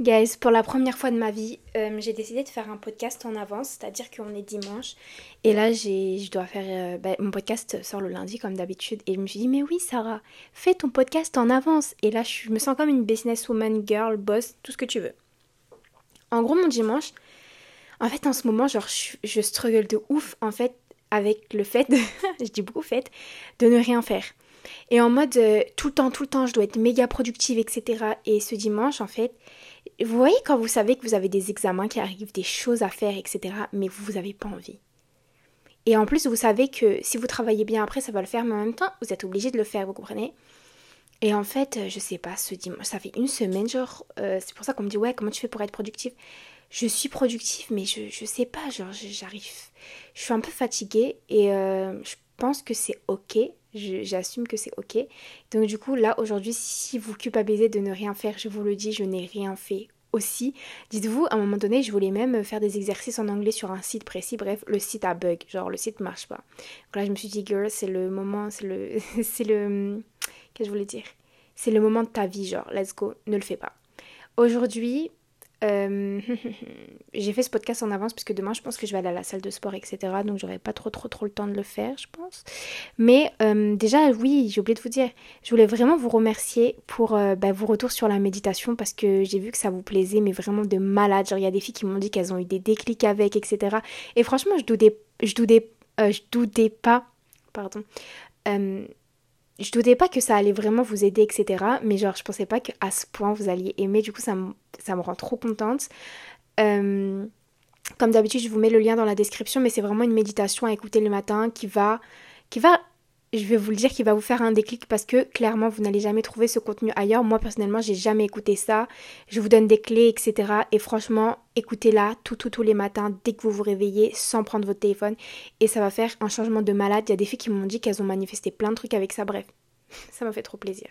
Guys, pour la première fois de ma vie, euh, j'ai décidé de faire un podcast en avance, c'est-à-dire qu'on est dimanche. Et là, je dois faire. Euh, bah, mon podcast sort le lundi, comme d'habitude. Et je me suis dit, mais oui, Sarah, fais ton podcast en avance. Et là, je me sens comme une businesswoman, girl, boss, tout ce que tu veux. En gros, mon dimanche, en fait, en ce moment, genre, je, struggle de ouf, en fait, avec le fait, je dis beaucoup fait, de ne rien faire. Et en mode, euh, tout le temps, tout le temps, je dois être méga productive, etc. Et ce dimanche, en fait, vous voyez quand vous savez que vous avez des examens qui arrivent, des choses à faire, etc. Mais vous n'avez pas envie. Et en plus, vous savez que si vous travaillez bien après, ça va le faire, mais en même temps, vous êtes obligé de le faire, vous comprenez? Et en fait, euh, je sais pas, ça fait une semaine, genre, euh, c'est pour ça qu'on me dit, ouais, comment tu fais pour être productive Je suis productive, mais je, je sais pas, genre, j'arrive. Je suis un peu fatiguée et euh, je pense que c'est ok. J'assume que c'est ok. Donc du coup, là, aujourd'hui, si vous culpabilisez de ne rien faire, je vous le dis, je n'ai rien fait aussi. Dites-vous, à un moment donné, je voulais même faire des exercices en anglais sur un site précis. Bref, le site a bug. Genre, le site marche pas. Donc là, je me suis dit, girl, c'est le moment, c'est le... c'est le... Qu'est-ce que je voulais dire? C'est le moment de ta vie, genre, let's go, ne le fais pas. Aujourd'hui, euh, j'ai fait ce podcast en avance puisque demain je pense que je vais aller à la salle de sport etc donc j'aurai pas trop trop trop le temps de le faire je pense. Mais euh, déjà oui j'ai oublié de vous dire je voulais vraiment vous remercier pour euh, bah, vos retours sur la méditation parce que j'ai vu que ça vous plaisait mais vraiment de malade. Genre il y a des filles qui m'ont dit qu'elles ont eu des déclics avec etc et franchement je doutais je doutais je doutais pas pardon je doutais pas que ça allait vraiment vous aider, etc. Mais genre, je pensais pas qu'à ce point vous alliez aimer. Du coup, ça me, ça me rend trop contente. Euh, comme d'habitude, je vous mets le lien dans la description, mais c'est vraiment une méditation à écouter le matin qui va, qui va, je vais vous le dire, qui va vous faire un déclic parce que clairement, vous n'allez jamais trouver ce contenu ailleurs. Moi, personnellement, j'ai jamais écouté ça. Je vous donne des clés, etc. Et franchement, écoutez-la tout, tout, tous les matins dès que vous vous réveillez sans prendre votre téléphone. Et ça va faire un changement de malade. Il y a des filles qui m'ont dit qu'elles ont manifesté plein de trucs avec ça. Bref, ça m'a fait trop plaisir.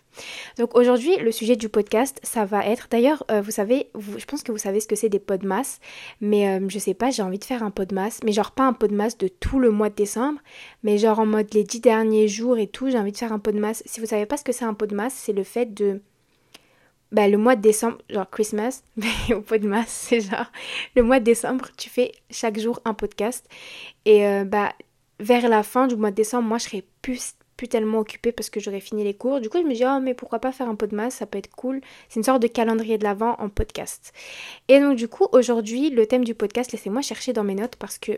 Donc aujourd'hui, le sujet du podcast, ça va être. D'ailleurs, euh, vous savez, je pense que vous savez ce que c'est des pots de masse, mais euh, je sais pas, j'ai envie de faire un masse, mais genre pas un pot de tout le mois de décembre, mais genre en mode les dix derniers jours et tout, j'ai envie de faire un masse. Si vous savez pas ce que c'est un masse, c'est le fait de. Bah, le mois de décembre, genre Christmas, mais au masse, c'est genre le mois de décembre, tu fais chaque jour un podcast. Et euh, bah, vers la fin du mois de décembre, moi je serai plus plus tellement occupée parce que j'aurais fini les cours. Du coup, je me dis, oh, mais pourquoi pas faire un pot de masse, ça peut être cool. C'est une sorte de calendrier de l'avant en podcast. Et donc, du coup, aujourd'hui, le thème du podcast, laissez-moi chercher dans mes notes parce que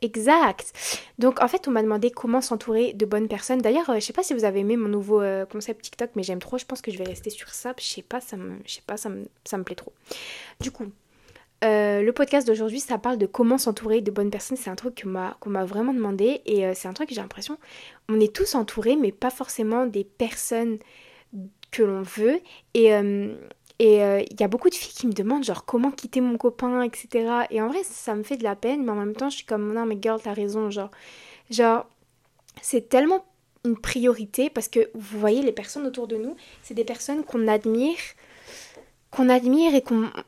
Exact. Donc en fait, on m'a demandé comment s'entourer de bonnes personnes. D'ailleurs, euh, je sais pas si vous avez aimé mon nouveau euh, concept TikTok, mais j'aime trop. Je pense que je vais rester sur ça. Je sais pas, ça me, je sais pas, ça ça me plaît trop. Du coup, euh, le podcast d'aujourd'hui, ça parle de comment s'entourer de bonnes personnes. C'est un truc qu'on m'a vraiment demandé et euh, c'est un truc que j'ai l'impression, on est tous entourés, mais pas forcément des personnes que l'on veut. Et euh, il y a beaucoup de filles qui me demandent genre comment quitter mon copain, etc. Et en vrai, ça, me fait de la peine, mais en même temps, je suis comme non mais girl, t'as raison, genre, genre, c'est tellement une priorité parce que vous voyez les personnes autour de nous, c'est des personnes qu'on admire qu'on admire et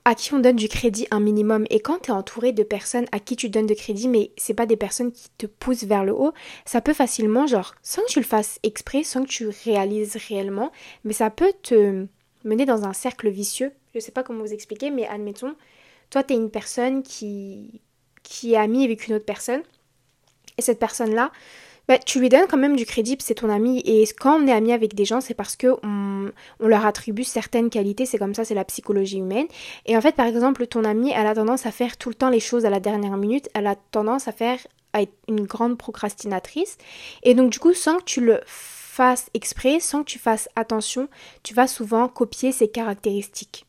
à qui on donne du crédit un minimum. Et quand tu es entouré de personnes à qui tu donnes de crédit, mais c'est pas des personnes qui te poussent vers le haut, ça peut facilement, genre, sans que tu le fasses exprès, sans que tu réalises réellement, mais ça peut te mener dans un cercle vicieux. Je sais pas comment vous expliquer, mais admettons, toi tu es une personne qui, qui est amie avec une autre personne, et cette personne-là, bah, tu lui donnes quand même du crédit, c'est ton ami. Et quand on est ami avec des gens, c'est parce que on, leur attribue certaines qualités. C'est comme ça, c'est la psychologie humaine. Et en fait, par exemple, ton ami, elle a tendance à faire tout le temps les choses à la dernière minute. Elle a tendance à faire à être une grande procrastinatrice. Et donc, du coup, sans que tu le fasses exprès, sans que tu fasses attention, tu vas souvent copier ses caractéristiques.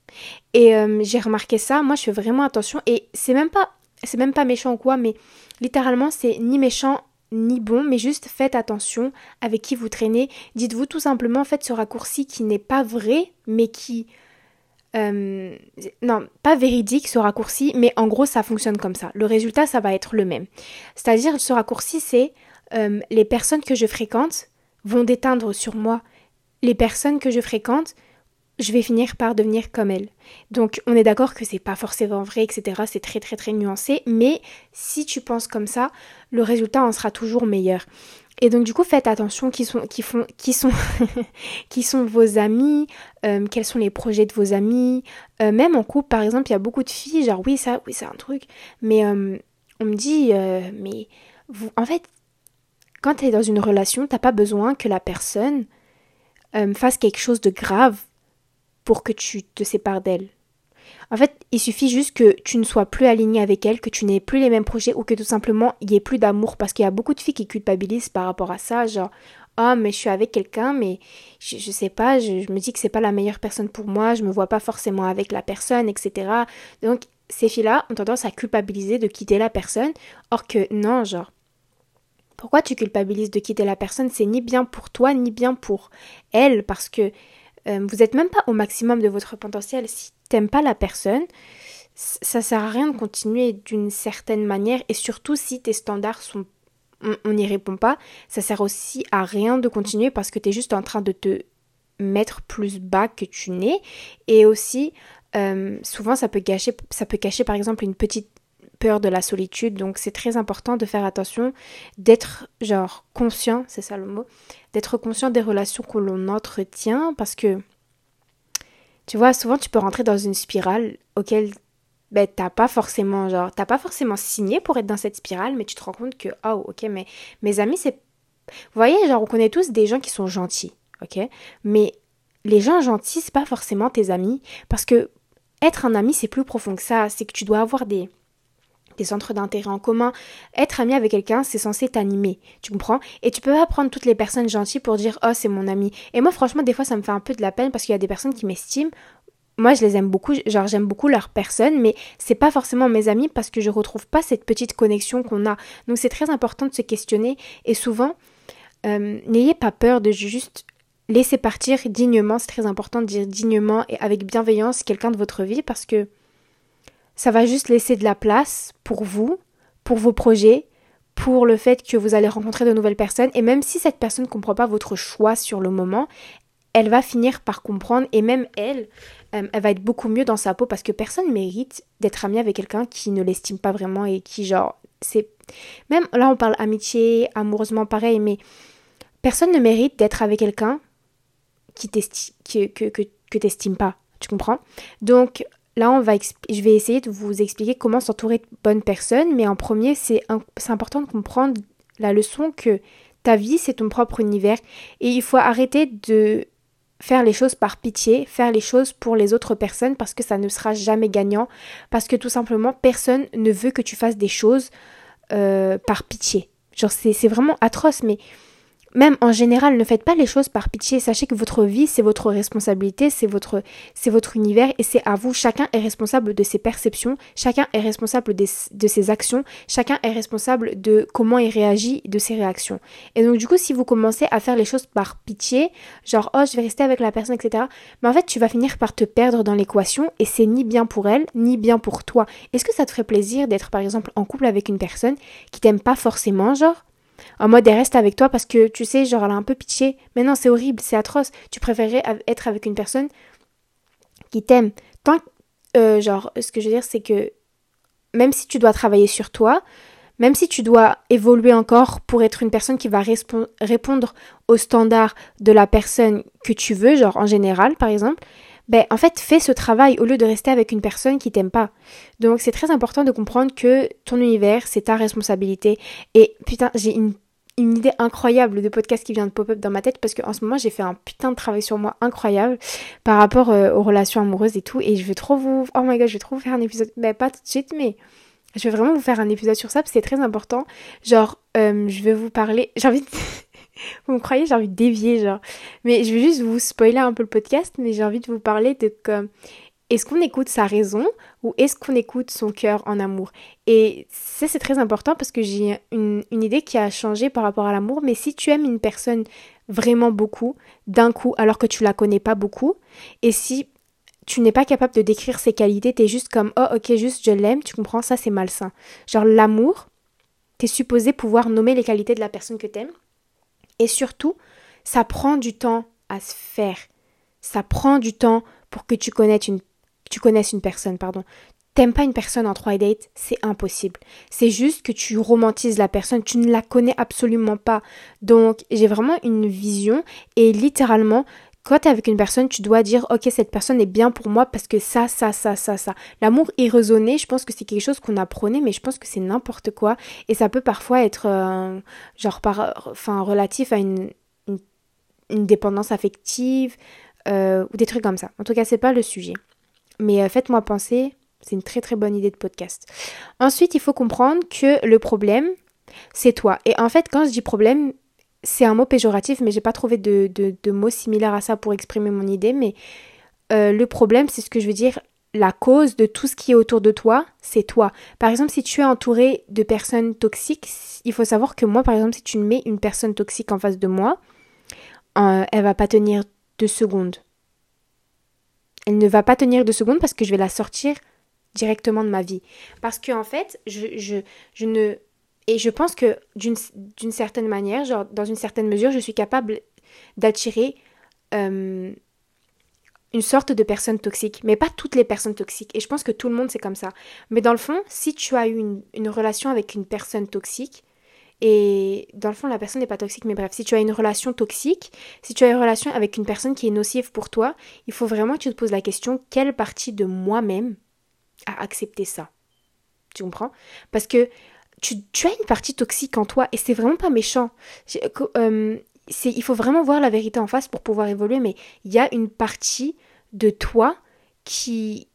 Et euh, j'ai remarqué ça. Moi, je fais vraiment attention. Et c'est même pas, c'est même pas méchant ou quoi, mais littéralement, c'est ni méchant ni bon, mais juste faites attention avec qui vous traînez. Dites-vous tout simplement, faites ce raccourci qui n'est pas vrai, mais qui... Euh, non, pas véridique ce raccourci, mais en gros ça fonctionne comme ça. Le résultat, ça va être le même. C'est-à-dire, ce raccourci, c'est euh, les personnes que je fréquente vont déteindre sur moi. Les personnes que je fréquente je vais finir par devenir comme elle. Donc on est d'accord que c'est pas forcément vrai, etc. C'est très très très nuancé, mais si tu penses comme ça, le résultat en sera toujours meilleur. Et donc du coup, faites attention qui sont, qui font, qui sont, qui sont vos amis, euh, quels sont les projets de vos amis. Euh, même en couple, par exemple, il y a beaucoup de filles, genre oui ça, oui c'est un truc, mais euh, on me dit, mais vous, en fait, quand tu es dans une relation, t'as pas besoin que la personne fasse quelque chose de grave pour que tu te sépares d'elle. En fait, il suffit juste que tu ne sois plus aligné avec elle, que tu n'aies plus les mêmes projets ou que tout simplement il n'y ait plus d'amour parce qu'il y a beaucoup de filles qui culpabilisent par rapport à ça, genre oh mais je suis avec quelqu'un mais je, je sais pas, je, me dis que c'est pas la meilleure personne pour moi, je me vois pas forcément avec la personne, etc. Donc ces filles-là ont tendance à culpabiliser de quitter la personne, or que non, genre pourquoi tu culpabilises de quitter la personne? C'est ni bien pour toi ni bien pour elle parce que euh, vous n'êtes même pas au maximum de votre potentiel. Si t'aimes pas la personne, ça sert à rien de continuer d'une certaine manière et surtout si tes standards sont on n'y répond pas, ça sert aussi à rien de continuer parce que tu es juste en train de te mettre plus bas que tu n'es et aussi euh, souvent ça peut gâcher ça peut cacher par exemple une petite peur de la solitude donc c'est très important de faire attention d'être genre conscient c'est ça le mot d'être conscient des relations que l'on entretient parce que tu vois, souvent tu peux rentrer dans une spirale auquel ben, t'as pas forcément, genre, t'as pas forcément signé pour être dans cette spirale, mais tu te rends compte que, oh, ok, mais mes amis, c'est. Vous voyez, genre, on connaît tous des gens qui sont gentils, ok? Mais les gens gentils, c'est pas forcément tes amis, parce que être un ami, c'est plus profond que ça, c'est que tu dois avoir des des centres d'intérêt en commun. Être ami avec quelqu'un, c'est censé t'animer, tu comprends? Et tu peux pas prendre toutes les personnes gentilles pour dire oh c'est mon ami. Et moi franchement des fois ça me fait un peu de la peine parce qu'il y a des personnes qui m'estiment. Moi je les aime beaucoup, genre j'aime beaucoup leur personne, mais c'est pas forcément mes amis parce que je retrouve pas cette petite connexion qu'on a. Donc c'est très important de se questionner et souvent euh, n'ayez pas peur de juste laisser partir dignement. C'est très important de dire dignement et avec bienveillance quelqu'un de votre vie parce que ça va juste laisser de la place pour vous, pour vos projets, pour le fait que vous allez rencontrer de nouvelles personnes. Et même si cette personne ne comprend pas votre choix sur le moment, elle va finir par comprendre. Et même elle, euh, elle va être beaucoup mieux dans sa peau parce que personne ne mérite d'être ami avec quelqu'un qui ne l'estime pas vraiment et qui genre c'est même là on parle amitié, amoureusement pareil mais personne ne mérite d'être avec quelqu'un qui t'estime que, que, t'estimes pas, tu comprends? Donc Là, on va je vais essayer de vous expliquer comment s'entourer de bonnes personnes, mais en premier, c'est important de comprendre la leçon que ta vie, c'est ton propre univers et il faut arrêter de faire les choses par pitié, faire les choses pour les autres personnes parce que ça ne sera jamais gagnant, parce que tout simplement, personne ne veut que tu fasses des choses euh, par pitié. Genre, c'est vraiment atroce, mais même en général, ne faites pas les choses par pitié. Sachez que votre vie, c'est votre responsabilité, c'est votre, c'est votre univers et c'est à vous. Chacun est responsable de ses perceptions, chacun est responsable de ses actions, chacun est responsable de comment il réagit, de ses réactions. Et donc, du coup, si vous commencez à faire les choses par pitié, genre, oh, je vais rester avec la personne, etc., mais en fait, tu vas finir par te perdre dans l'équation et c'est ni bien pour elle, ni bien pour toi. Est-ce que ça te ferait plaisir d'être, par exemple, en couple avec une personne qui t'aime pas forcément, genre, en mode elle reste avec toi parce que tu sais, genre elle a un peu pitié. Mais non, c'est horrible, c'est atroce. Tu préférerais être avec une personne qui t'aime. Tant euh, genre, ce que je veux dire, c'est que même si tu dois travailler sur toi, même si tu dois évoluer encore pour être une personne qui va répondre aux standards de la personne que tu veux, genre en général par exemple, ben en fait fais ce travail au lieu de rester avec une personne qui t'aime pas. Donc c'est très important de comprendre que ton univers c'est ta responsabilité. Et putain j'ai une idée incroyable de podcast qui vient de pop-up dans ma tête parce qu'en ce moment j'ai fait un putain de travail sur moi incroyable par rapport euh, aux relations amoureuses et tout et je vais trop vous oh my god je vais trop vous faire un épisode ben pas tout de suite mais je vais vraiment vous faire un épisode sur ça parce que c'est très important genre euh, je vais vous parler j'ai envie de... vous me croyez j'ai envie de dévier genre mais je vais juste vous spoiler un peu le podcast mais j'ai envie de vous parler de comme est-ce qu'on écoute sa raison ou est-ce qu'on écoute son cœur en amour? Et ça, c'est très important parce que j'ai une, idée qui a changé par rapport à l'amour. Mais si tu aimes une personne vraiment beaucoup, d'un coup, alors que tu la connais pas beaucoup, et si tu n'es pas capable de décrire ses qualités, tu es juste comme oh ok juste je l'aime, tu comprends ça c'est malsain. Genre l'amour, tu es supposé pouvoir nommer les qualités de la personne que tu aimes. Et surtout, ça prend du temps à se faire. Ça prend du temps pour que tu connaisses une tu connaisses une personne, pardon. t'aimes pas une personne en trois dates, c'est impossible. C'est juste que tu romantises la personne, tu ne la connais absolument pas. Donc, j'ai vraiment une vision et littéralement, quand tu es avec une personne, tu dois dire ok cette personne est bien pour moi parce que ça, ça, ça, ça, ça. L'amour irraisonné, je pense que c'est quelque chose qu'on apprenait, mais je pense que c'est n'importe quoi et ça peut parfois être euh, genre par, relatif à une, une, dépendance affective euh, ou des trucs comme ça. En tout cas, c'est pas le sujet. Mais euh, faites-moi penser, c'est une très très bonne idée de podcast. Ensuite, il faut comprendre que le problème, c'est toi. Et en fait, quand je dis problème, c'est un mot péjoratif, mais j'ai pas trouvé de, de, mot similaire à ça pour exprimer mon idée. Mais euh, le problème, c'est ce que je veux dire. La cause de tout ce qui est autour de toi, c'est toi. Par exemple, si tu es entouré de personnes toxiques, il faut savoir que moi, par exemple, si tu mets une personne toxique en face de moi, euh, elle va pas tenir deux secondes. Elle ne va pas tenir deux secondes parce que je vais la sortir directement de ma vie. Parce que en fait, je, je, je ne et je pense que d'une certaine manière, genre dans une certaine mesure, je suis capable d'attirer euh, une sorte de personne toxique, mais pas toutes les personnes toxiques. Et je pense que tout le monde c'est comme ça. Mais dans le fond, si tu as eu une, une relation avec une personne toxique, et dans le fond, la personne n'est pas toxique, mais bref, si tu as une relation toxique, si tu as une relation avec une personne qui est nocive pour toi, il faut vraiment que tu te poses la question quelle partie de moi-même a accepté ça? Tu comprends? Parce que tu, as une partie toxique en toi et c'est vraiment pas méchant. Euh, il faut vraiment voir la vérité en face pour pouvoir évoluer, mais il y a une partie de toi qui...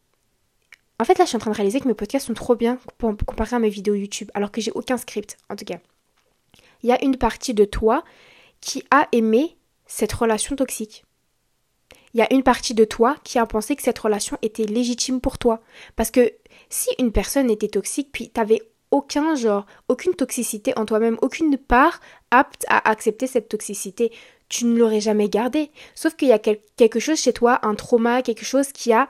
En fait, là, je suis en train de réaliser que mes podcasts sont trop bien comparé à mes vidéos YouTube, alors que j'ai aucun script, en tout cas. Il y a une partie de toi qui a aimé cette relation toxique. Il y a une partie de toi qui a pensé que cette relation était légitime pour toi. Parce que si une personne était toxique, puis t'avais aucun genre, aucune toxicité en toi-même, aucune part apte à accepter cette toxicité. Tu ne l'aurais jamais gardé. Sauf qu'il y a quelque chose chez toi, un trauma, quelque chose qui a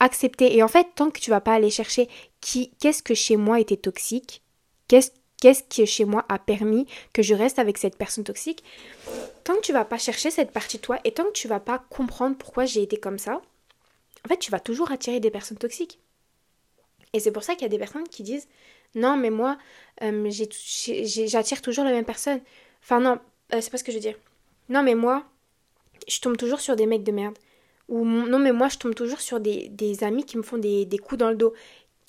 accepté. Et en fait, tant que tu vas pas aller chercher qui, qu'est-ce que chez moi était toxique, qu'est-ce qu'est-ce qui chez moi a permis que je reste avec cette personne toxique, tant que tu vas pas chercher cette partie de toi et tant que tu vas pas comprendre pourquoi j'ai été comme ça, en fait, tu vas toujours attirer des personnes toxiques. Et c'est pour ça qu'il y a des personnes qui disent non, mais moi, euh, j'attire toujours la même personne. Enfin, non, euh, c'est pas ce que je veux dire. Non, mais moi, je tombe toujours sur des mecs de merde. Ou non, mais moi, je tombe toujours sur des, amis qui me font des, coups dans le dos.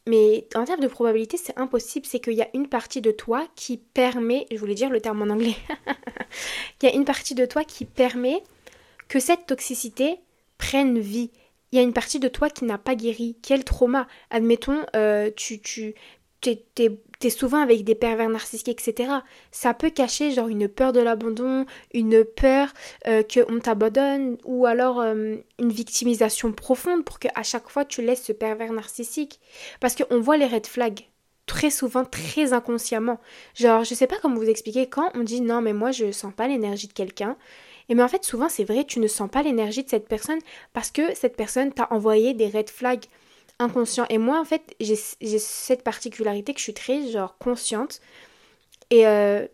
Mais en termes de probabilité, c'est impossible. C'est qu'il y a une partie de toi qui permet, je voulais dire le terme en anglais, il y a une partie de toi qui permet que cette toxicité prenne vie il y a une partie de toi qui n'a pas guéri. Quel trauma Admettons, euh, tu, t'es, souvent avec des pervers narcissiques, etc. Ça peut cacher genre une peur de l'abandon, une peur euh, qu'on t'abandonne, ou alors euh, une victimisation profonde pour qu'à chaque fois tu laisses ce pervers narcissique. Parce qu'on voit les red flags très souvent, très inconsciemment. Genre, je sais pas comment vous expliquer, quand on dit non, mais moi je sens pas l'énergie de quelqu'un, et mais en fait, souvent, c'est vrai, tu ne sens pas l'énergie de cette personne parce que cette personne t'a envoyé des red flags inconscients. Et moi, en fait, j'ai cette particularité que je suis très, genre, consciente. Et euh,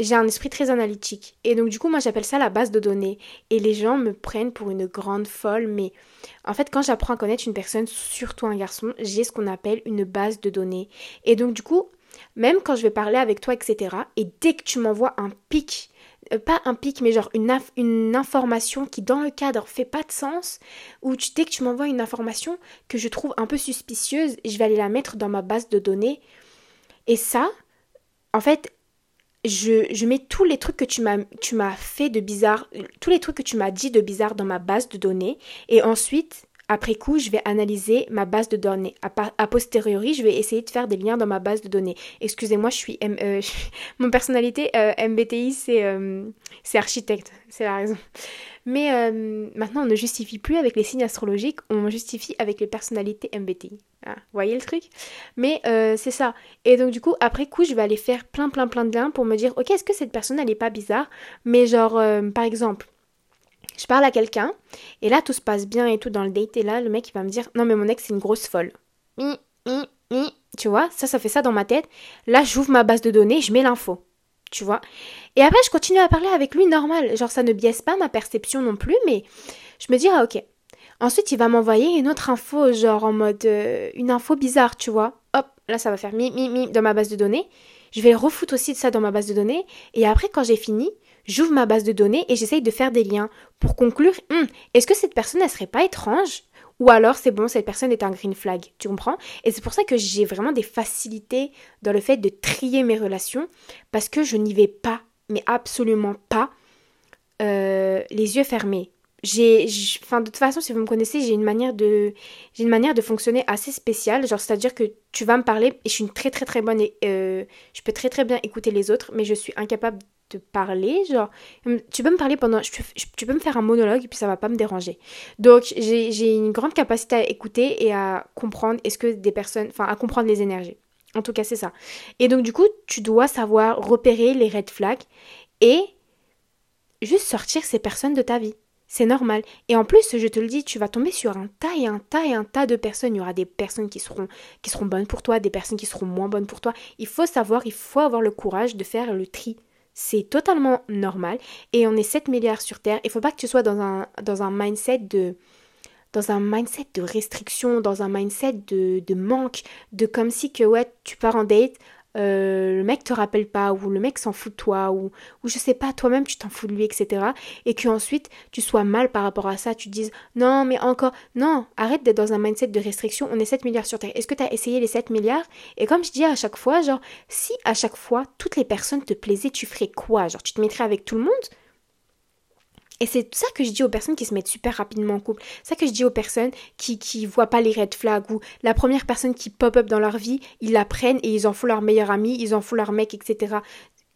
j'ai un esprit très analytique. Et donc, du coup, moi, j'appelle ça la base de données. Et les gens me prennent pour une grande folle. Mais en fait, quand j'apprends à connaître une personne, surtout un garçon, j'ai ce qu'on appelle une base de données. Et donc, du coup, même quand je vais parler avec toi, etc., et dès que tu m'envoies un pic euh, pas un pic, mais genre une, une information qui dans le cadre fait pas de sens, ou dès que tu m'envoies une information que je trouve un peu suspicieuse, je vais aller la mettre dans ma base de données. Et ça, en fait, je, je mets tous les trucs que tu m'as fait de bizarre, tous les trucs que tu m'as dit de bizarre dans ma base de données, et ensuite, après coup, je vais analyser ma base de données. A, posteriori, je vais essayer de faire des liens dans ma base de données. Excusez-moi, je suis... Euh, mon personnalité euh, MBTI, euh, c'est architecte. C'est la raison. Mais maintenant, on ne justifie plus avec les signes astrologiques, on justifie avec les personnalités MBTI. Ah, vous voyez le truc? Mais c'est ça. Et donc, du coup, après coup, je vais aller faire plein, plein, plein de liens pour me dire, ok, est-ce que cette personne, elle n'est pas bizarre? Mais genre, par exemple je parle à quelqu'un, et là tout se passe bien et tout dans le date, et là le mec il va me dire non mais mon ex c'est une grosse folle. Tu vois, ça ça fait ça dans ma tête. Là j'ouvre ma base de données, je mets l'info. Tu vois. Et après je continue à parler avec lui normal, genre ça ne biaise pas ma perception non plus, mais je me dis ah ok. Ensuite, il va m'envoyer une autre info, genre en mode euh, une info bizarre, tu vois. Hop, là, ça va faire mi, mi, mi dans ma base de données. Je vais refoutre aussi de ça dans ma base de données. Et après, quand j'ai fini, j'ouvre ma base de données et j'essaye de faire des liens. Pour conclure, hum, est-ce que cette personne, elle serait pas étrange? Ou alors c'est bon, cette personne est un green flag, tu comprends? Et c'est pour ça que j'ai vraiment des facilités dans le fait de trier mes relations parce que je n'y vais pas, mais absolument pas, euh, les yeux fermés. J'ai de toute façon si vous me connaissez j'ai une manière de fonctionner assez spéciale. Genre c'est à dire que tu vas me parler et je suis une très très très bonne euh, je peux très très bien écouter les autres mais je suis incapable de parler genre tu peux me parler pendant tu peux me faire un monologue et puis ça va pas me déranger donc j'ai une grande capacité à écouter et à comprendre est-ce que des personnes enfin à comprendre les énergies en tout cas c'est ça et donc du coup tu dois savoir repérer les red flags et juste sortir ces personnes de ta vie c'est normal. Et en plus, je te le dis, tu vas tomber sur un tas et un tas et un tas de personnes. Il y aura des personnes qui seront, qui seront bonnes pour toi, des personnes qui seront moins bonnes pour toi. Il faut savoir, il faut avoir le courage de faire le tri. C'est totalement normal. Et on est 7 milliards sur Terre. Il faut pas que tu sois dans un, dans un mindset de dans un mindset de restriction, dans un mindset de, de manque, de comme si que ouais, tu pars en date, euh, le mec te rappelle pas ou le mec s'en fout de toi ou, ou je sais pas toi-même tu t'en fous de lui etc et que ensuite tu sois mal par rapport à ça tu te dises non mais encore non arrête d'être dans un mindset de restriction on est 7 milliards sur terre. Est-ce que tu as essayé les 7 milliards? Et comme je dis à chaque fois genre si à chaque fois toutes les personnes te plaisaient tu ferais quoi? Genre tu te mettrais avec tout le monde? Et c'est ça que je dis aux personnes qui se mettent super rapidement en couple. Ça que je dis aux personnes qui qui voient pas les red flags ou la première personne qui pop up dans leur vie, ils la prennent et ils en font leur meilleur ami, ils en font leur mec, etc.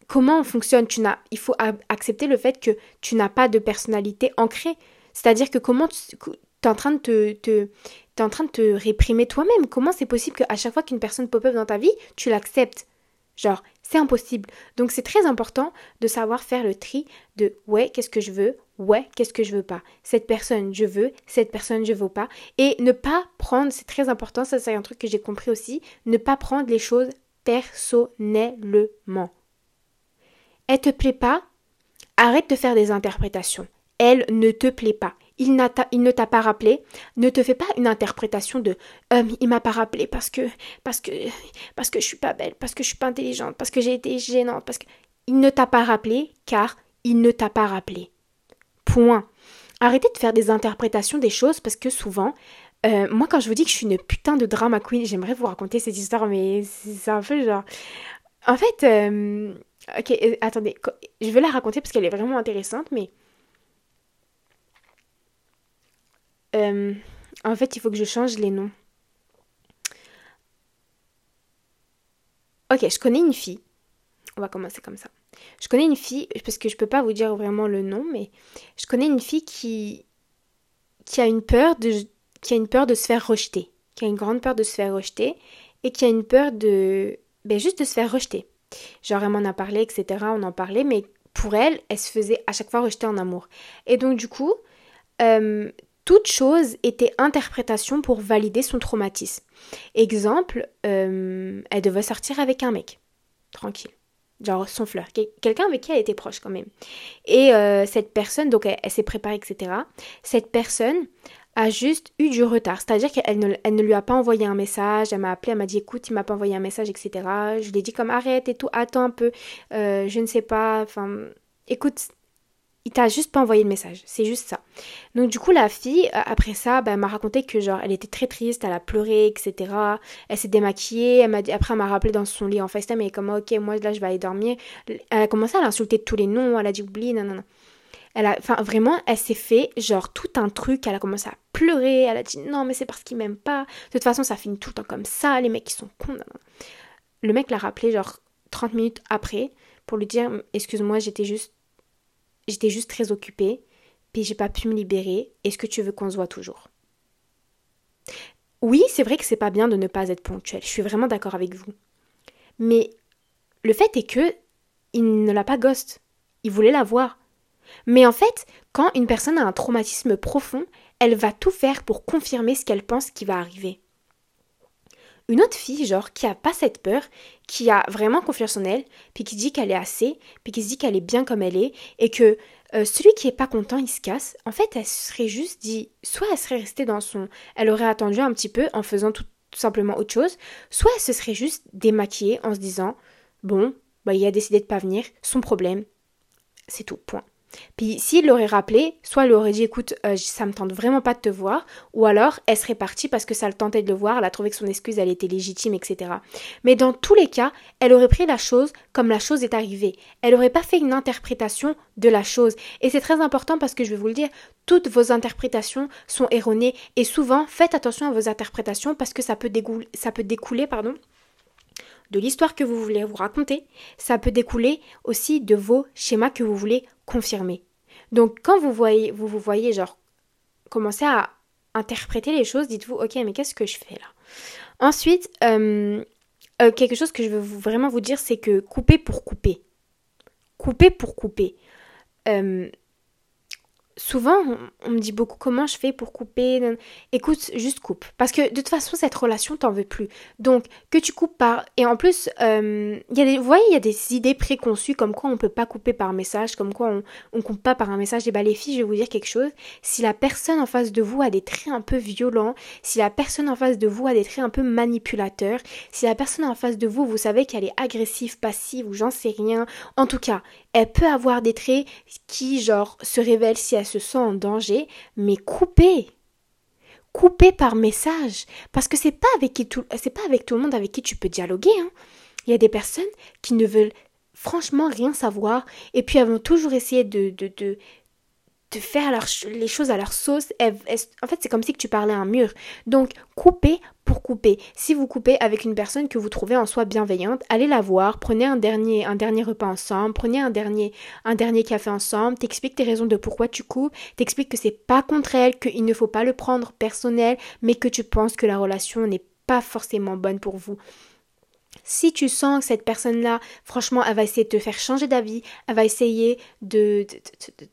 Comment on fonctionne? Tu n'as, il faut accepter le fait que tu n'as pas de personnalité ancrée. C'est-à-dire que comment tu es en train de te, te es en train de te réprimer toi-même. Comment c'est possible qu'à chaque fois qu'une personne pop up dans ta vie, tu l'acceptes? Genre, c'est impossible. Donc c'est très important de savoir faire le tri de ouais, qu'est-ce que je veux, ouais, qu'est-ce que je veux pas. Cette personne, je veux, cette personne, je veux pas. Et ne pas prendre, c'est très important, ça c'est un truc que j'ai compris aussi, ne pas prendre les choses personnellement. Elle te plaît pas, arrête de faire des interprétations. Elle ne te plaît pas il, ne t'a pas rappelé, ne te fais pas une interprétation de euh, il m'a pas rappelé parce que parce que parce que je suis pas belle, parce que je suis pas intelligente, parce que j'ai été gênante, parce que il ne t'a pas rappelé car il ne t'a pas rappelé. Point. Arrêtez de faire des interprétations des choses parce que souvent euh, moi quand je vous dis que je suis une putain de drama queen, j'aimerais vous raconter cette histoire mais c'est un peu genre en fait euh, OK, attendez, je vais la raconter parce qu'elle est vraiment intéressante mais Euh, en fait, il faut que je change les noms. Ok, je connais une fille. On va commencer comme ça. Je connais une fille, parce que je peux pas vous dire vraiment le nom, mais je connais une fille qui, qui a une peur de, qui a une peur de se faire rejeter, qui a une grande peur de se faire rejeter, et qui a une peur de, ben juste de se faire rejeter. Genre elle m'en a parlé, etc. On en parlait, mais pour elle, elle se faisait à chaque fois rejeter en amour. Et donc du coup, euh, toute chose était interprétation pour valider son traumatisme. Exemple, euh, elle devait sortir avec un mec. Tranquille. Genre son fleur. Quelqu'un avec qui elle était proche quand même. Et euh, cette personne, donc elle, s'est préparée, etc. Cette personne a juste eu du retard. C'est-à-dire qu'elle ne, lui a pas envoyé un message. Elle m'a appelé, elle m'a dit écoute, il m'a pas envoyé un message, etc. Je lui ai dit comme arrête et tout, attends un peu. Euh, je ne sais pas. Enfin, écoute, il t'a juste pas envoyé le message, c'est juste ça. Donc du coup la fille, euh, après ça, bah, elle m'a raconté que genre elle était très triste, elle a pleuré, etc. Elle s'est démaquillée, elle m'a après elle m'a rappelé dans son lit en FaceTime, elle est comme ok moi là je vais aller dormir. Elle a commencé à l'insulter de tous les noms, elle a dit oublie, non non non. Elle a, enfin vraiment, elle s'est fait genre tout un truc, elle a commencé à pleurer, elle a dit non mais c'est parce qu'il m'aime pas. De toute façon ça finit tout le temps comme ça, les mecs ils sont cons. Le mec l'a rappelé genre 30 minutes après pour lui dire excuse-moi j'étais juste j'étais juste très occupée, puis j'ai pas pu me libérer. Est-ce que tu veux qu'on se voit toujours? Oui, c'est vrai que c'est pas bien de ne pas être ponctuel. Je suis vraiment d'accord avec vous. Mais le fait est que il ne l'a pas ghost. Il voulait la voir. Mais en fait, quand une personne a un traumatisme profond, elle va tout faire pour confirmer ce qu'elle pense qui va arriver. Une autre fille, genre, qui a pas cette peur, qui a vraiment confiance en elle, puis qui dit qu'elle est assez, puis qui se dit qu'elle est bien comme elle est, et que euh, celui qui est pas content, il se casse. En fait, elle serait juste dit, soit elle serait restée dans son, elle aurait attendu un petit peu en faisant tout, simplement autre chose, soit elle se serait juste démaquillée en se disant, bon, bah il a décidé de pas venir, son problème, c'est tout, point. Puis s'il l'aurait rappelé, soit elle aurait dit écoute, euh, ça me tente vraiment pas de te voir, ou alors elle serait partie parce que ça le tentait de le voir, elle a trouvé que son excuse elle était légitime, etc. Mais dans tous les cas, elle aurait pris la chose comme la chose est arrivée. Elle n'aurait pas fait une interprétation de la chose. Et c'est très important parce que je vais vous le dire, toutes vos interprétations sont erronées et souvent faites attention à vos interprétations parce que ça peut, ça peut découler pardon, de l'histoire que vous voulez vous raconter, ça peut découler aussi de vos schémas que vous voulez confirmer. Donc quand vous voyez, vous, vous voyez genre commencer à interpréter les choses, dites-vous ok mais qu'est-ce que je fais là? Ensuite, euh, euh, quelque chose que je veux vraiment vous dire, c'est que couper pour couper. Couper pour couper. Euh, souvent, on, me dit beaucoup comment je fais pour couper. Écoute, juste coupe. Parce que de toute façon, cette relation, t'en veux plus. Donc, que tu coupes par. Et en plus, euh, y a des... vous voyez, il y a des idées préconçues comme quoi on peut pas couper par message, comme quoi on, on coupe pas par un message. Et bah, les filles, je vais vous dire quelque chose. Si la personne en face de vous a des traits un peu violents, si la personne en face de vous a des traits un peu manipulateurs, si la personne en face de vous, vous savez qu'elle est agressive, passive ou j'en sais rien, en tout cas, elle peut avoir des traits qui, genre, se révèlent si elle se sent en danger, mais coupez. Coupez par message. Parce que c'est pas avec qui tout, c'est pas avec tout le monde avec qui tu peux dialoguer, hein. Il y a des personnes qui ne veulent franchement rien savoir et puis elles toujours essayer de, de, de, faire les choses à leur sauce. en fait, c'est comme si tu parlais à un mur. Donc, coupez pour couper. Si vous coupez avec une personne que vous trouvez en soi bienveillante, allez la voir, prenez un dernier, un dernier repas ensemble, prenez un dernier, un dernier café ensemble, t'expliques tes raisons de pourquoi tu coupes, t'expliques que c'est pas contre elle, qu'il ne faut pas le prendre personnel, mais que tu penses que la relation n'est pas forcément bonne pour vous. Si tu sens que cette personne-là, franchement, elle va essayer de te faire changer d'avis, elle va essayer de,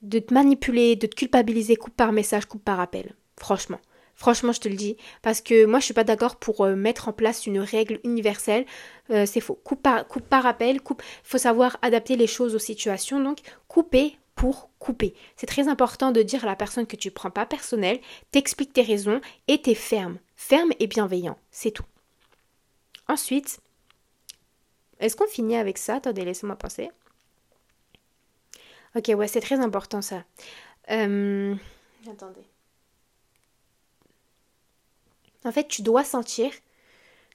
de, te manipuler, de te culpabiliser, coupe par message, coupe par appel. Franchement. Franchement, je te le dis. Parce que moi, je suis pas d'accord pour euh, mettre en place une règle universelle. Euh, c'est faux. Coupe par, appel, coupe. Il faut savoir adapter les choses aux situations. Donc, couper pour couper. C'est très important de dire à la personne que tu prends pas personnel, t'expliques tes raisons et t'es ferme. Ferme et bienveillant. C'est tout. Ensuite, est-ce qu'on finit avec ça? Attendez, laissez-moi penser. Ok, ouais, c'est très important ça. Euh, attendez. En fait, tu dois sentir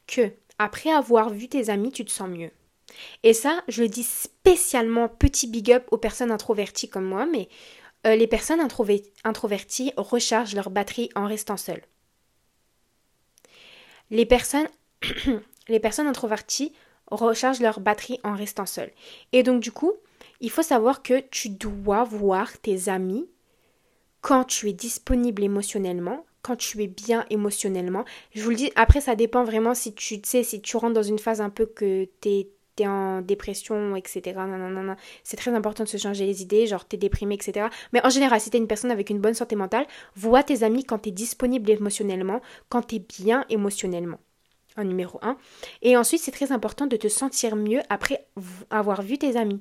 que après avoir vu tes amis, tu te sens mieux. Et ça, je le dis spécialement petit big up aux personnes introverties comme moi, mais euh, les personnes introverties rechargent leur batterie en restant seules. Les personnes, les personnes introverties rechargent leur batterie en restant seules. Et donc du coup, il faut savoir que tu dois voir tes amis quand tu es disponible émotionnellement, quand tu es bien émotionnellement. Je vous le dis, après ça dépend vraiment si tu sais, si tu rentres dans une phase un peu que tu es, en dépression, etc. C'est très important de se changer les idées, genre t'es déprimé, etc. Mais en général, si t'es une personne avec une bonne santé mentale, vois tes amis quand t'es disponible émotionnellement, quand t'es bien émotionnellement en numéro 1. Et ensuite, c'est très important de te sentir mieux après avoir vu tes amis.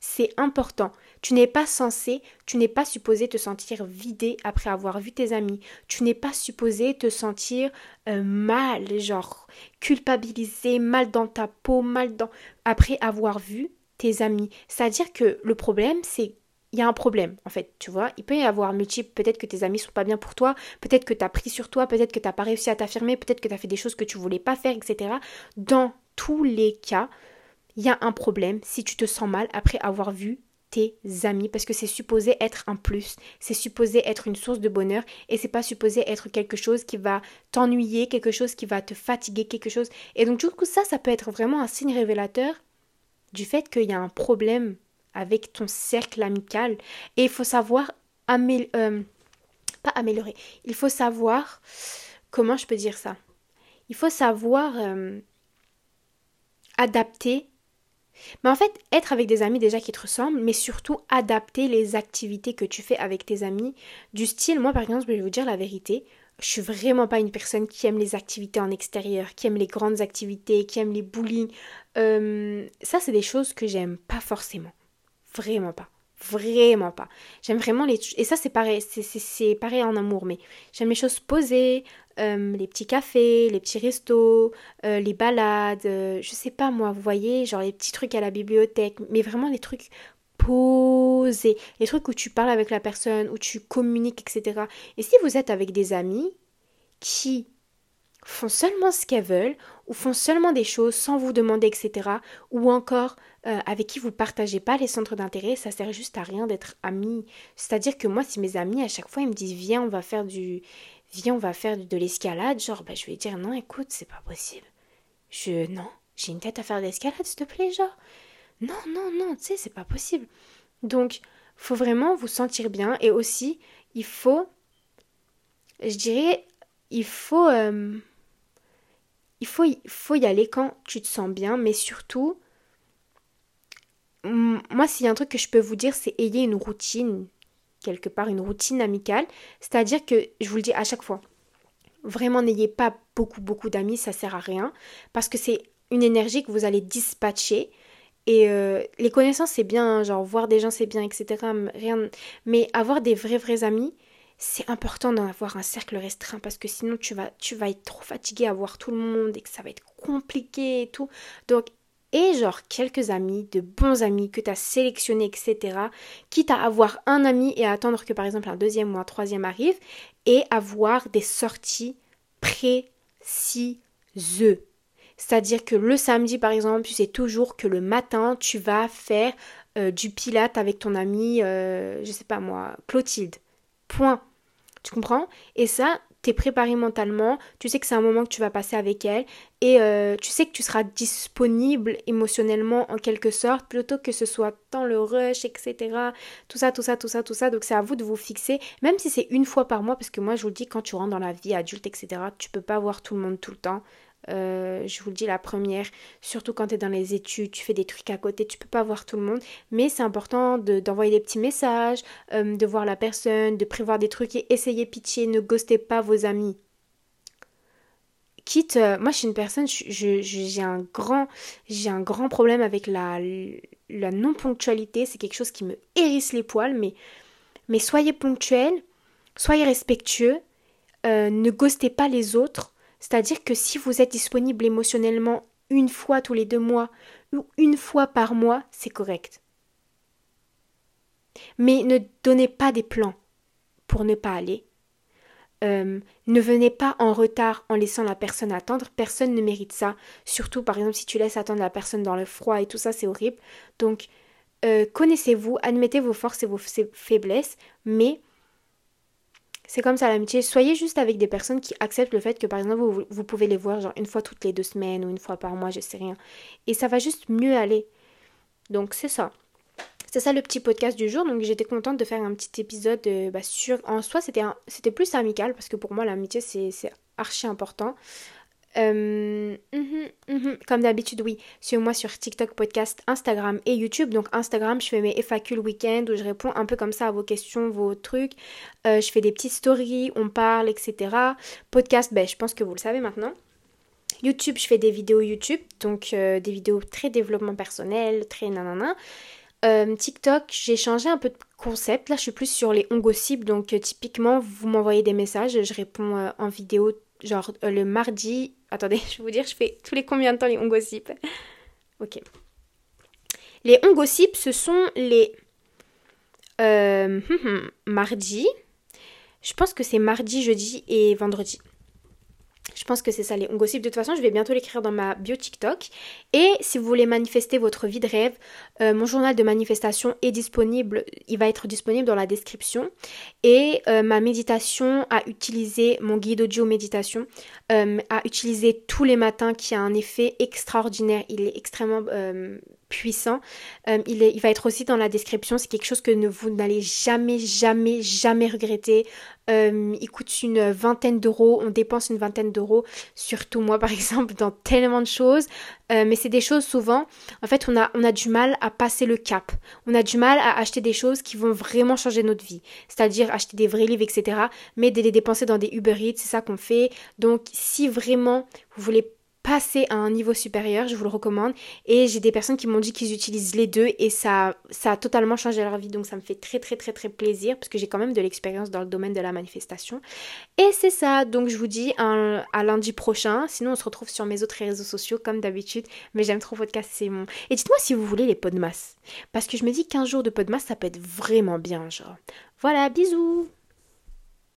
C'est important. Tu n'es pas censé, tu n'es pas supposé te sentir vidé après avoir vu tes amis. Tu n'es pas supposé te sentir euh, mal, genre culpabilisé, mal dans ta peau, mal dans après avoir vu tes amis. C'est-à-dire que le problème, c'est il y a un problème, en fait, tu vois. Il peut y avoir multiple, peut-être que tes amis sont pas bien pour toi, peut-être que tu as pris sur toi, peut-être que tu n'as pas réussi à t'affirmer, peut-être que tu as fait des choses que tu voulais pas faire, etc. Dans tous les cas, il y a un problème si tu te sens mal après avoir vu tes amis parce que c'est supposé être un plus, c'est supposé être une source de bonheur et c'est pas supposé être quelque chose qui va t'ennuyer, quelque chose qui va te fatiguer, quelque chose. Et donc du coup ça ça peut être vraiment un signe révélateur du fait qu'il y a un problème avec ton cercle amical et il faut savoir améliorer euh, pas améliorer, il faut savoir comment je peux dire ça? Il faut savoir euh, adapter mais en fait, être avec des amis déjà qui te ressemblent, mais surtout adapter les activités que tu fais avec tes amis. Du style, moi par exemple, je vais vous dire la vérité, je suis vraiment pas une personne qui aime les activités en extérieur, qui aime les grandes activités, qui aime les bowling. Euh, ça, c'est des choses que j'aime pas forcément. Vraiment pas. Vraiment pas. J'aime vraiment les... Et ça, c'est pareil, c'est pareil en amour, mais j'aime les choses posées, euh, les petits cafés, les petits restos, euh, les balades, euh, je sais pas moi, vous voyez, genre les petits trucs à la bibliothèque, mais vraiment les trucs posés, les trucs où tu parles avec la personne, où tu communiques, etc. Et si vous êtes avec des amis qui font seulement ce qu'elles veulent, ou font seulement des choses sans vous demander, etc., ou encore avec qui vous partagez pas les centres d'intérêt, ça sert juste à rien d'être amis. C'est-à-dire que moi, si mes amis à chaque fois ils me disent viens, on va faire du viens, on va faire de l'escalade, genre, bah, je vais dire non, écoute, c'est pas possible. Je, non, j'ai une tête à faire de l'escalade, s'il te plaît, genre. Non, non, non, tu sais, c'est pas possible. Donc, faut vraiment vous sentir bien et aussi, il faut, je dirais, il faut, euh, il faut, y aller quand tu te sens bien, mais surtout, moi, s'il y a un truc que je peux vous dire, c'est ayez une routine quelque part une routine amicale. C'est-à-dire que, je vous le dis à chaque fois, vraiment n'ayez pas beaucoup, beaucoup d'amis, ça sert à rien. Parce que c'est une énergie que vous allez dispatcher. Et euh, les connaissances, c'est bien, genre voir des gens, c'est bien, etc. Mais avoir des vrais, vrais amis, c'est important d'en avoir un cercle restreint parce que sinon tu vas, tu vas être trop fatigué à voir tout le monde et que ça va être compliqué et tout. Donc et genre quelques amis, de bons amis que tu as sélectionnés, etc. Quitte à avoir un ami et à attendre que par exemple un deuxième ou un troisième arrive et avoir des sorties précises. C'est-à-dire que le samedi par exemple, tu sais toujours que le matin tu vas faire euh, du pilate avec ton ami, euh, je sais pas moi, Clotilde. Point. Tu comprends? Et ça, t'es préparé mentalement, tu sais que c'est un moment que tu vas passer avec elle et euh, tu sais que tu seras disponible émotionnellement en quelque sorte plutôt que ce soit dans le rush, etc. Tout ça, tout ça, tout ça, tout ça. Donc c'est à vous de vous fixer, même si c'est une fois par mois, parce que moi je vous le dis, quand tu rentres dans la vie adulte, etc., tu peux pas voir tout le monde tout le temps. Euh, je vous le dis, la première, surtout quand tu es dans les études, tu fais des trucs à côté, tu peux pas voir tout le monde, mais c'est important d'envoyer des petits messages, euh, de voir la personne, de prévoir des trucs et essayer pitié, ne ghostez pas vos amis. Quitte, euh, moi je suis une personne, j'ai un grand, un grand problème avec la, non ponctualité, c'est quelque chose qui me hérisse les poils, mais, mais soyez ponctuels, soyez respectueux, ne ghostez pas les autres c'est-à-dire que si vous êtes disponible émotionnellement une fois tous les deux mois ou une fois par mois, c'est correct. Mais ne donnez pas des plans pour ne pas aller. Euh, ne venez pas en retard en laissant la personne attendre. Personne ne mérite ça. Surtout, par exemple, si tu laisses attendre la personne dans le froid et tout ça, c'est horrible. Donc, euh, connaissez-vous, admettez vos forces et vos faiblesses, mais c'est comme ça l'amitié. Soyez juste avec des personnes qui acceptent le fait que par exemple vous, pouvez les voir genre une fois toutes les deux semaines ou une fois par mois, je sais rien. Et ça va juste mieux aller. Donc c'est ça. C'est ça le petit podcast du jour. Donc j'étais contente de faire un petit épisode euh, bah, sur... En soi c'était, plus amical parce que pour moi l'amitié c'est archi important. Euh, mhm, mhm. Comme d'habitude, oui. Suivez-moi sur TikTok, podcast, Instagram et YouTube. Donc Instagram, je fais mes FAQ le week-end où je réponds un peu comme ça à vos questions, vos trucs. Euh, je fais des petites stories, on parle, etc. Podcast, ben, je pense que vous le savez maintenant. YouTube, je fais des vidéos YouTube, donc euh, des vidéos très développement personnel, très nanana. TikTok, j'ai changé un peu de concept. Là, je suis plus sur les ongossibles. Donc, typiquement, vous m'envoyez des messages, je réponds en vidéo genre le mardi. Attendez, je vais vous dire, je fais tous les combien de temps les ongossips Ok. Les ongossips, ce sont les euh, hum, hum, mardi. Je pense que c'est mardi, jeudi et vendredi. Je pense que c'est ça les ongossips. De toute façon, je vais bientôt l'écrire dans ma bio TikTok. Et si vous voulez manifester votre vie de rêve, euh, mon journal de manifestation est disponible. Il va être disponible dans la description. Et euh, ma méditation à utiliser, mon guide audio méditation, euh, à utiliser tous les matins qui a un effet extraordinaire. Il est extrêmement puissant. il, est, il, va être aussi dans la description. C'est quelque chose que vous n'allez jamais, jamais, jamais regretter. Euh, il coûte une vingtaine d'euros, on dépense une vingtaine d'euros, surtout moi par exemple, dans tellement de choses. Euh, mais c'est des choses souvent, en fait, on a, on a du mal à passer le cap. On a du mal à acheter des choses qui vont vraiment changer notre vie. C'est-à-dire acheter des vrais livres, etc. Mais de les dépenser dans des Uber Eats, c'est ça qu'on fait. Donc si vraiment vous voulez passer à un niveau supérieur, je vous le recommande. Et j'ai des personnes qui m'ont dit qu'ils utilisent les deux et ça, a totalement changé leur vie. Donc ça me fait très très très très plaisir parce que j'ai quand même de l'expérience dans le domaine de la manifestation. Et c'est ça, donc je vous dis à lundi prochain. Sinon on se retrouve sur mes autres réseaux sociaux comme d'habitude. Mais j'aime trop podcast, c'est mon... Et dites-moi si vous voulez les masse. Parce que je me dis qu'un jour de masse, ça peut être vraiment bien, genre. Voilà, bisous